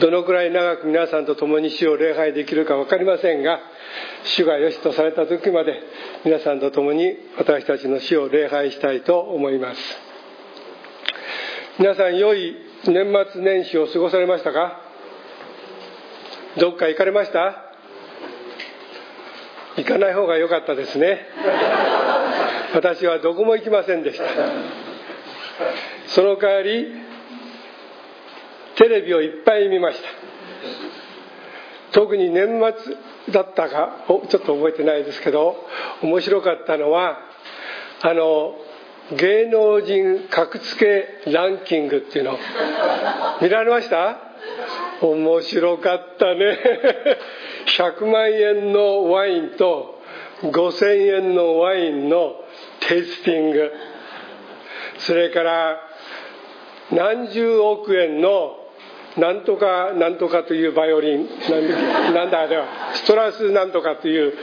どのくらい長く皆さんと共に主を礼拝できるか分かりませんが主が良しとされた時まで皆さんと共に私たちの主を礼拝したいと思います。皆さん良い年末年始を過ごされましたか？どっか行かれました？行かない方が良かったですね。私はどこも行きませんでした。その代わりテレビをいっぱい見ました。特に年末だったかちょっと覚えてないですけど面白かったのはあの芸能人格付けランキングっていうの。見られました？面白かったね。100万円のワインと5000円のワインのテイスティング。それから何十億円のなんとかなんとかというバイオリン。なんだあれは。ストラスなんとかという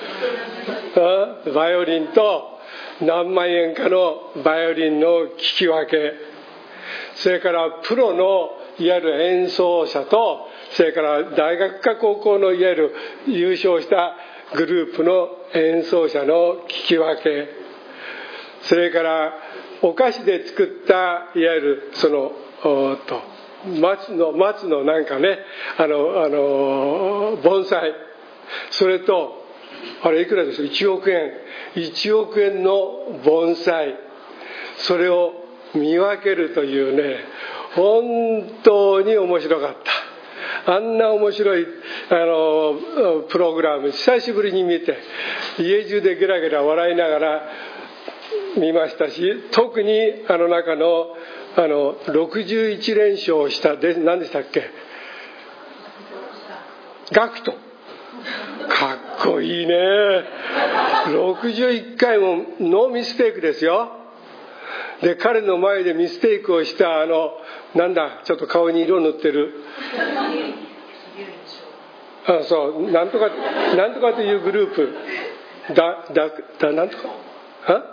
バイオリンと何万円かのバイオリンの聞き分け。それからプロのいわゆる演奏者とそれから大学か高校のいわゆる優勝したグループの演奏者の聞き分け。それからお菓子で作ったいわゆるそのおっと。松の松のなんかねあのあの盆栽。それとあれいくらです1億円。1億円の盆栽。それを見分けるというね本当に面白かった。あんな面白いあのプログラム。久しぶりに見て家中でゲラゲラ笑いながら見ましたし特にあの中のあの61連勝したで何でしたっけ？ GACKT。かっこいいね。61回もノーミステイクですよ。で彼の前でミステイクをしたあのなんだちょっと顔に色塗ってる。あそうなんとかなんとかというグループ。だだだなんとか？あ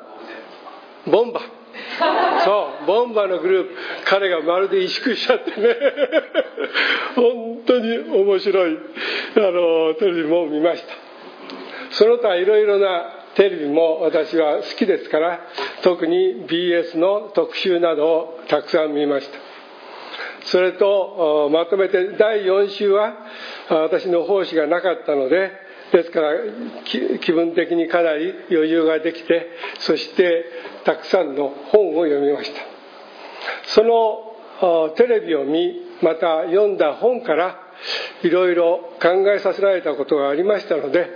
ボンバそうボンバーのグループ彼がまるで萎縮しちゃってね。本当に面白い。あのテレビも見ました。その他いろいろなテレビも私は好きですから特に BS の特集などをたくさん見ました。それとまとめて第4週は私の奉仕がなかったのでですから気分的にかなり余裕ができてそしてたくさんの本を読みました。そのテレビを見また読んだ本からいろいろ考えさせられたことがありましたので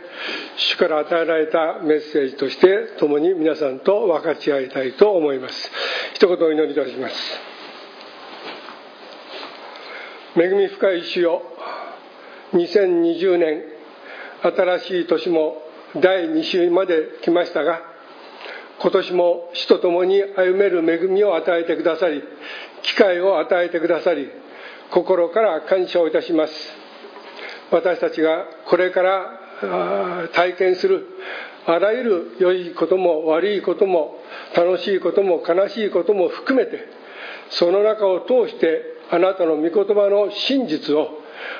主から与えられたメッセージとして共に皆さんと分かち合いたいと思います。一言お祈りいたします。恵み深い主よ2020年新しい年も第2週まで来ましたが今年も死と共に歩める恵みを与えてくださり機会を与えてくださり心から感謝をいたします。私たちがこれから体験するあらゆる良いことも悪いことも楽しいことも悲しいことも含めてその中を通してあなたの御言葉の真実を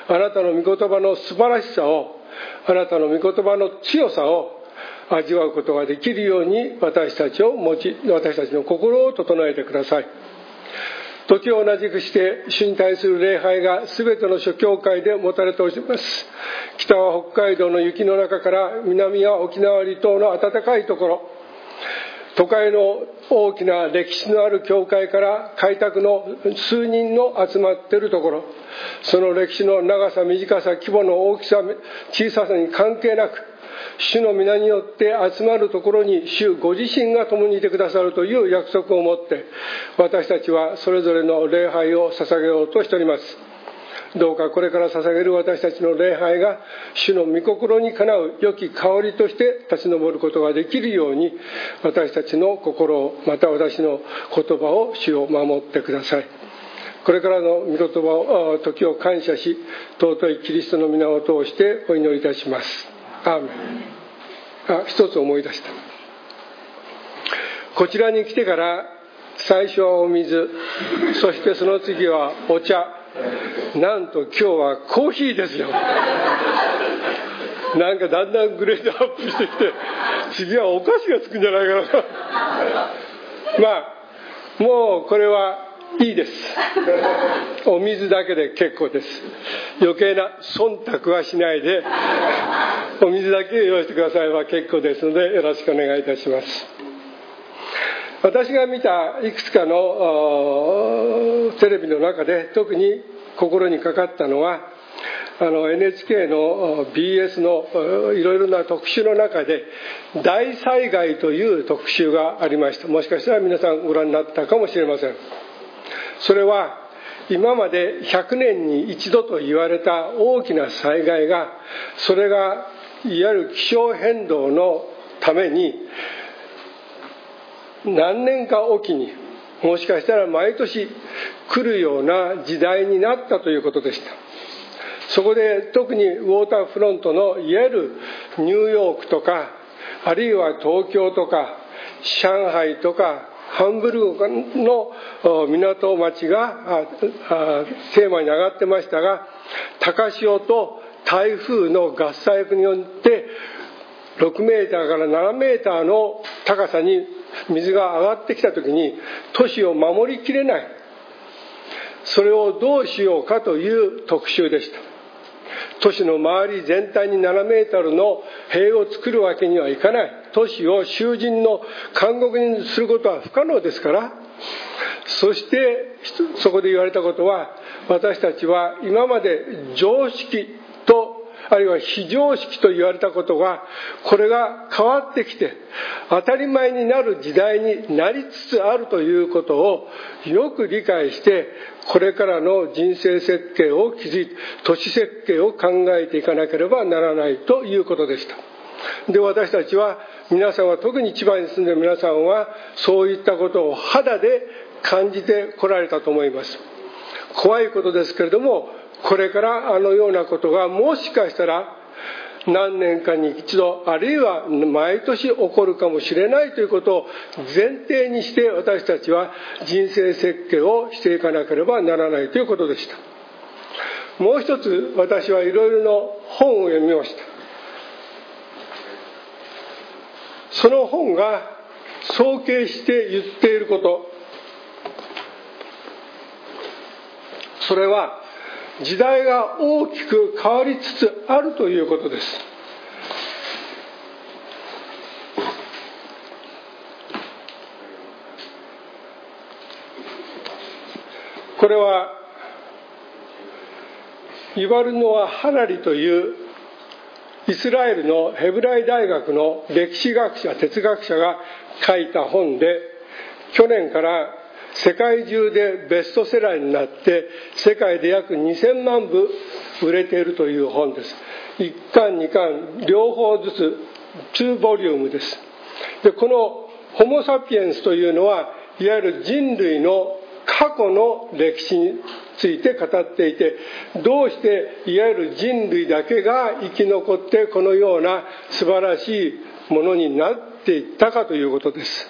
あなたの御言葉の素晴らしさをあなたの御言葉の強さを味わうことができるように私たちを持ち私たちの心を整えてください。時を同じくして主に対する礼拝が全ての諸教会で持たれております。北は北海道の雪の中から南は沖縄離島の暖かいところ。都会の大きな歴史のある教会から開拓の数人の集まっているところ。その歴史の長さ短さ規模の大きさ小ささに関係なく主の皆によって集まるところに主ご自身が共にいてくださるという約束を持って私たちはそれぞれの礼拝を捧げようとしております。どうかこれから捧げる私たちの礼拝が主の御心にかなう良き香りとして立ち上ることができるように私たちの心をまた私の言葉を主を守ってください。これからの御言葉を時を感謝し尊いキリストの皆を通してお祈りいたします。アーメン。あ一つ思い出した。こちらに来てから最初はお水そしてその次はお茶。なんと今日はコーヒーですよ。なんかだんだんグレードアップしてきて次はお菓子がつくんじゃないかな。まあもうこれはいいです。お水だけで結構です。余計な忖度はしないでお水だけ用意してくださいは結構ですのでよろしくお願いいたします。私が見たいくつかのテレビの中で特に心にかかったのはあの NHK の BS のいろいろな特集の中で大災害という特集がありました。もしかしたら皆さんご覧になったかもしれません。それは今まで100年に一度と言われた大きな災害がそれがいわゆる気象変動のために何年かおきにもしかしたら毎年来るような時代になったということでした。そこで特にウォーターフロントのいわゆるニューヨークとかあるいは東京とか上海とかハンブルグの港町がテーマに上がってましたが高潮と台風の合作によって6メーターから7メーターの高さに水が上がってきた時に都市を守りきれない。それをどうしようかという特集でした。都市の周り全体に7メートルの塀を作るわけにはいかない。都市を囚人の監獄にすることは不可能ですから。そしてそこで言われたことは私たちは今まで常識あるいは非常識と言われたことがこれが変わってきて当たり前になる時代になりつつあるということをよく理解してこれからの人生設計を築いて都市設計を考えていかなければならないということでした。で私たちは皆さんは特に千葉に住んでいる皆さんはそういったことを肌で感じてこられたと思います。怖いことですけれどもこれからあのようなことがもしかしたら何年かに一度あるいは毎年起こるかもしれないということを前提にして私たちは人生設計をしていかなければならないということでした。もう一つ私はいろいろの本を読みました。その本が総計して言っていること。それは時代が大きく変わりつつあるということです。これはイバルノア・ハラリというイスラエルのヘブライ大学の歴史学者哲学者が書いた本で去年から世界中でベストセラーになって世界で約2000万部売れているという本です。1巻2巻両方ずつ2ボリュームです。でこのホモ・サピエンスというのはいわゆる人類の過去の歴史について語っていてどうしていわゆる人類だけが生き残ってこのような素晴らしいものになっていったかということです。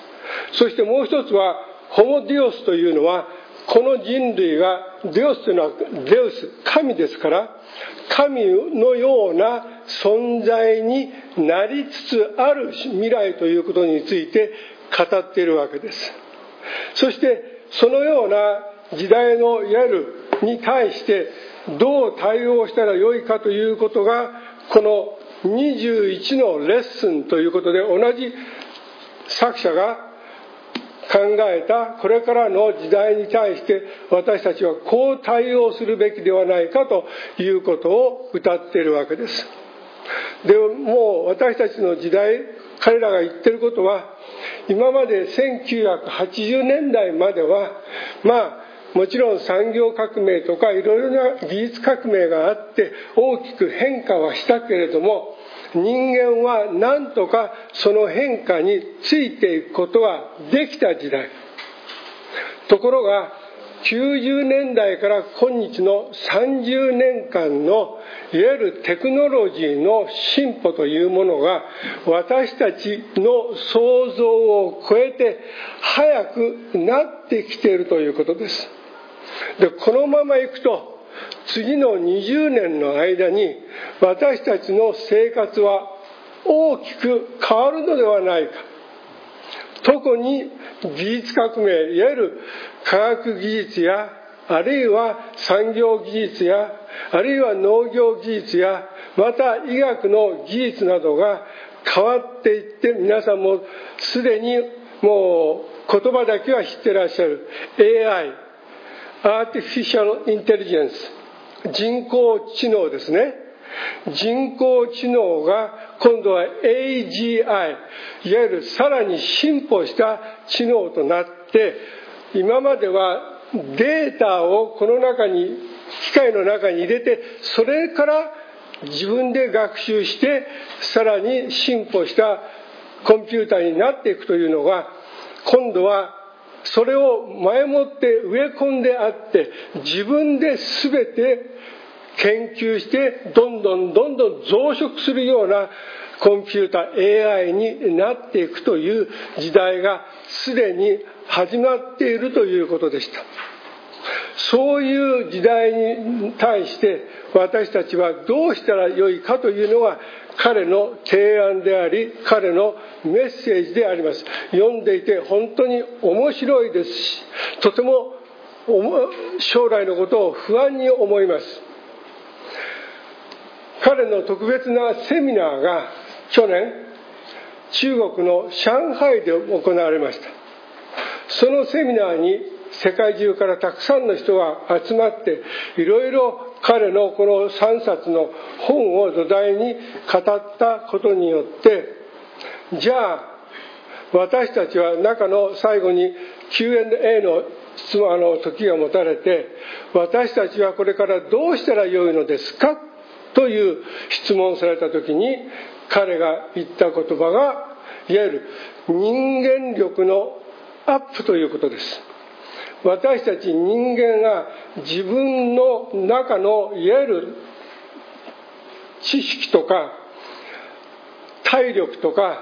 そしてもう一つはホモ・ディオスというのはこの人類がデオスというのはデウス神ですから神のような存在になりつつある未来ということについて語っているわけです。そしてそのような時代のいわゆるに対してどう対応したらよいかということがこの21のレッスンということで同じ作者が考えたこれからの時代に対して私たちはこう対応するべきではないかということを歌っているわけです。でもう私たちの時代彼らが言ってることは今まで1980年代まではまあもちろん産業革命とかいろいろな技術革命があって大きく変化はしたけれども人間は何とかその変化についていくことはできた時代。ところが90年代から今日の30年間のいわゆるテクノロジーの進歩というものが私たちの想像を超えて早くなってきているということです。でこのままいくと次の20年の間に私たちの生活は大きく変わるのではないか。特に技術革命いわゆる科学技術やあるいは産業技術やあるいは農業技術やまた医学の技術などが変わっていって皆さんもすでにもう言葉だけは知ってらっしゃる。AI アーティフィシャルインテリジェンス人工知能ですね。人工知能が今度は AGI いわゆるさらに進歩した知能となって今まではデータをこの中に機械の中に入れてそれから自分で学習してさらに進歩したコンピューターになっていくというのが今度はそれを前もって植え込んであって自分で全て研究してどんどんどんどん増殖するようなコンピューター AI になっていくという時代がすでに始まっているということでした。そういう時代に対して私たちはどうしたらよいかというのが彼の提案であり彼のメッセージであります。読んでいて本当に面白いですしとても将来のことを不安に思います。彼の特別なセミナーが去年中国の上海で行われました。そのセミナーに世界中からたくさんの人が集まっていろいろ彼のこの3冊の本を土台に語ったことによってじゃあ私たちは中の最後に Q&A の質問の時が持たれて私たちはこれからどうしたらよいのですか？という質問された時に彼が言った言葉がいわゆる人間力のアップということです。私たち人間が自分の中のいわゆる知識とか体力とか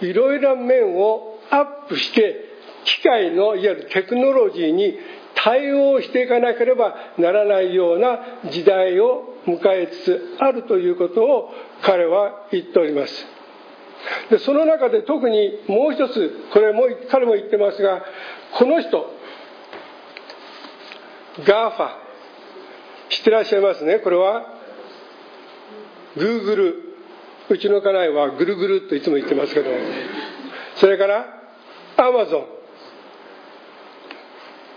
いろいろな面をアップして機械のいわゆるテクノロジーに対応していかなければならないような時代を迎えつつあるということを彼は言っております。でその中で特にもう一つこれも彼も言ってますがこの人 GAFA。知ってらっしゃいますね？これは？ Google。うちの家内はぐるぐるといつも言ってますけど。それからアマゾン。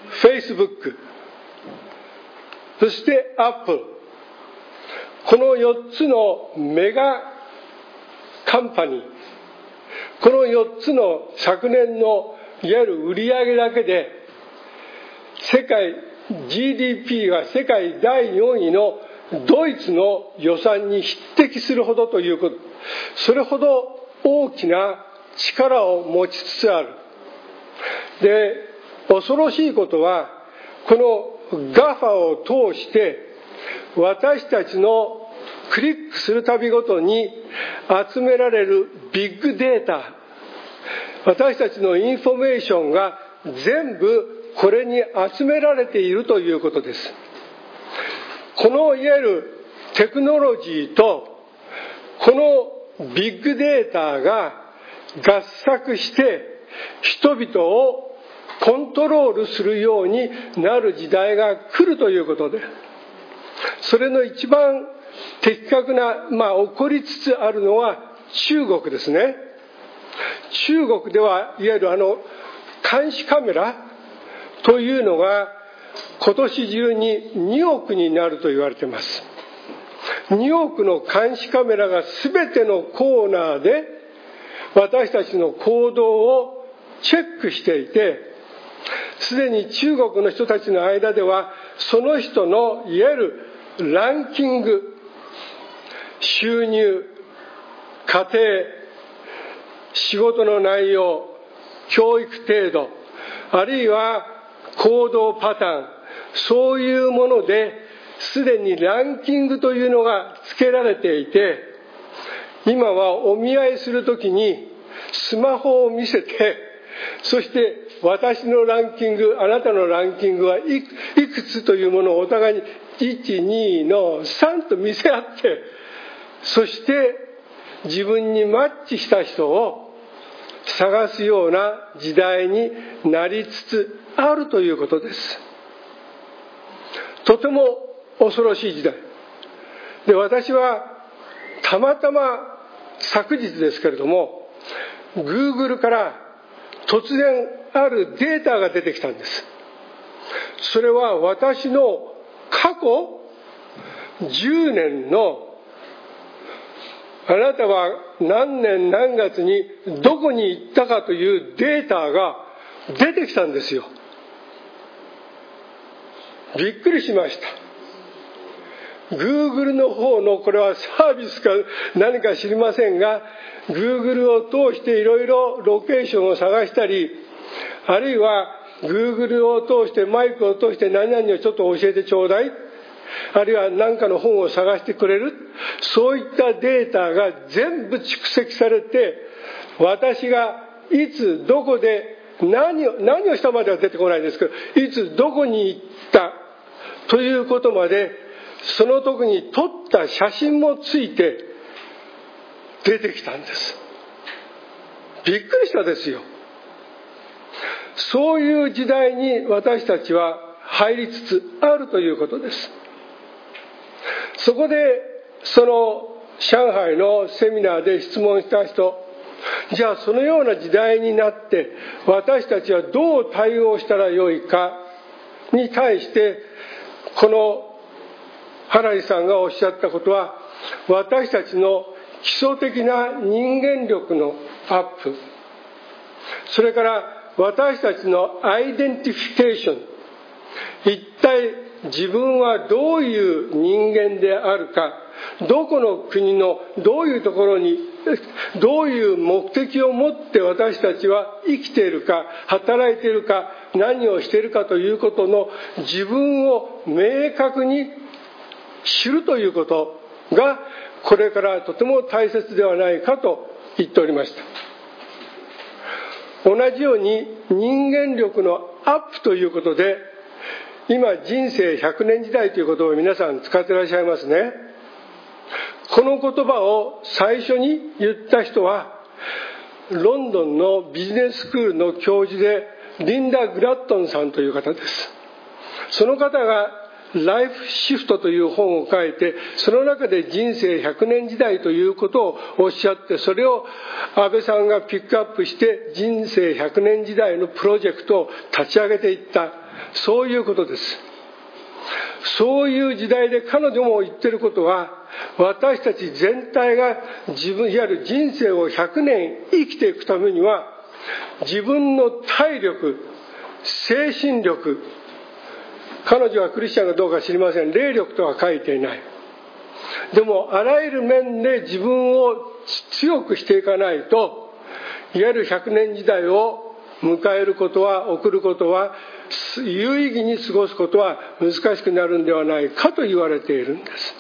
フェイスブック。そしてアップル。この4つのメガカンパニー。この4つの昨年のいわゆる売り上げだけで世界 GDP が世界第4位のドイツの予算に匹敵するほどということ。それほど大きな力を持ちつつある。で恐ろしいことはこの GAFA を通して私たちのクリックするたびごとに集められるビッグデータ。私たちのインフォメーションが全部これに集められているということです。このいわゆるテクノロジーとこのビッグデータが合作して人々をコントロールするようになる時代が来るということでそれの一番的確な、まあ、起こりつつあるのは中国ですね。中国ではいわゆるあの監視カメラというのが今年中に2億になると言われています。2億の監視カメラが全てのコーナーで私たちの行動をチェックしていてすでに中国の人たちの間ではその人のいわゆるランキング収入家庭仕事の内容教育程度あるいは行動パターン。そういうものですでにランキングというのが付けられていて今はお見合いする時にスマホを見せてそして私のランキングあなたのランキングはいくつというものをお互いに12の3と見せ合ってそして自分にマッチした人を探すような時代になりつつあるということです。とても恐ろしい時代。で私はたまたま昨日ですけれども Google から突然あるデータが出てきたんです。それは私の過去10年のあなたは何年何月にどこに行ったかというデータが出てきたんですよ。びっくりしました。Google の方のこれはサービスか何か知りませんが Google を通していろいろロケーションを探したりあるいは Google を通してマイクを通して何々をちょっと教えてちょうだい。あるいは何かの本を探してくれる。そういったデータが全部蓄積されて私がいつどこで何を何をしたまでは出てこないんですけどいつどこに行ったということまでその時に撮った写真もついて出てきたんです。びっくりしたですよ。そういう時代に私たちは入りつつあるということです。そこでその上海のセミナーで質問した人じゃあそのような時代になって私たちはどう対応したらよいかに対してこの原井さんがおっしゃったことは私たちの基礎的な人間力のアップそれから私たちのアイデンティフィケーション一体自分はどういう人間であるかどこの国のどういうところに どういう目的を持って私たちは生きているか働いているか何をしているかということの自分を明確に知るということがこれからとても大切ではないかと言っておりました。同じように人間力のアップということで今人生100年時代という言葉を皆さん使ってらっしゃいますね。この言葉を最初に言った人はロンドンのビジネススクールの教授でリンダ・グラットンさんという方です。その方がライフシフトという本を書いてその中で人生100年時代ということをおっしゃってそれを安倍さんがピックアップして人生100年時代のプロジェクトを立ち上げていった。そういうことです。そういう時代で彼女も言ってることは私たち全体が自分いわゆる人生を100年生きていくためには自分の体力精神力彼女はクリスチャンかどうか知りません。霊力とは書いていない。でもあらゆる面で自分を強くしていかないといわゆる100年時代を迎えることは送ることは有意義に過ごすことは難しくなるんではないかと言われているんです。